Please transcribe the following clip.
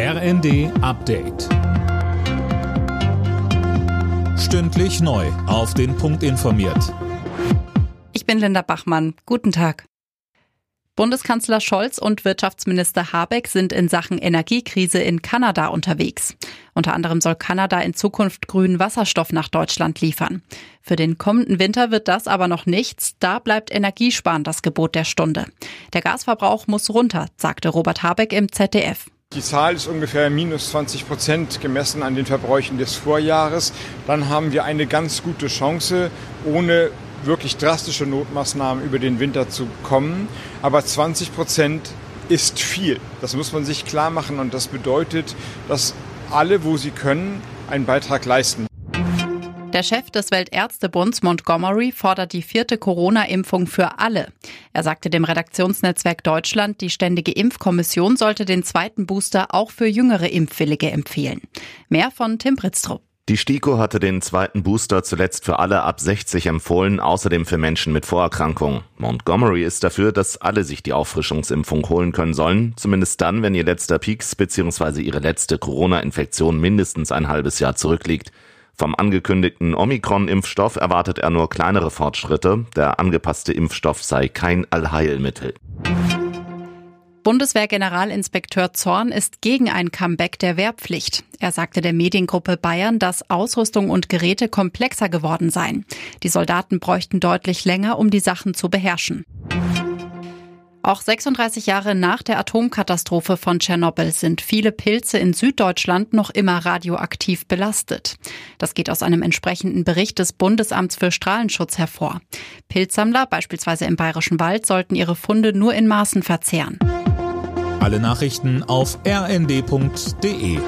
RND Update. Stündlich neu. Auf den Punkt informiert. Ich bin Linda Bachmann. Guten Tag. Bundeskanzler Scholz und Wirtschaftsminister Habeck sind in Sachen Energiekrise in Kanada unterwegs. Unter anderem soll Kanada in Zukunft grünen Wasserstoff nach Deutschland liefern. Für den kommenden Winter wird das aber noch nichts. Da bleibt Energiesparen das Gebot der Stunde. Der Gasverbrauch muss runter, sagte Robert Habeck im ZDF. Die Zahl ist ungefähr minus 20 Prozent gemessen an den Verbräuchen des Vorjahres. Dann haben wir eine ganz gute Chance, ohne wirklich drastische Notmaßnahmen über den Winter zu kommen. Aber 20 Prozent ist viel. Das muss man sich klar machen und das bedeutet, dass alle, wo sie können, einen Beitrag leisten. Der Chef des Weltärztebunds Montgomery fordert die vierte Corona-Impfung für alle. Er sagte dem Redaktionsnetzwerk Deutschland, die Ständige Impfkommission sollte den zweiten Booster auch für jüngere Impfwillige empfehlen. Mehr von Tim Britztrup. Die STIKO hatte den zweiten Booster zuletzt für alle ab 60 empfohlen, außerdem für Menschen mit Vorerkrankungen. Montgomery ist dafür, dass alle sich die Auffrischungsimpfung holen können sollen, zumindest dann, wenn ihr letzter Peaks bzw. ihre letzte Corona-Infektion mindestens ein halbes Jahr zurückliegt. Vom angekündigten Omikron-Impfstoff erwartet er nur kleinere Fortschritte. Der angepasste Impfstoff sei kein Allheilmittel. Bundeswehrgeneralinspekteur Zorn ist gegen ein Comeback der Wehrpflicht. Er sagte der Mediengruppe Bayern, dass Ausrüstung und Geräte komplexer geworden seien. Die Soldaten bräuchten deutlich länger, um die Sachen zu beherrschen. Auch 36 Jahre nach der Atomkatastrophe von Tschernobyl sind viele Pilze in Süddeutschland noch immer radioaktiv belastet. Das geht aus einem entsprechenden Bericht des Bundesamts für Strahlenschutz hervor. Pilzsammler, beispielsweise im Bayerischen Wald, sollten ihre Funde nur in Maßen verzehren. Alle Nachrichten auf rnd.de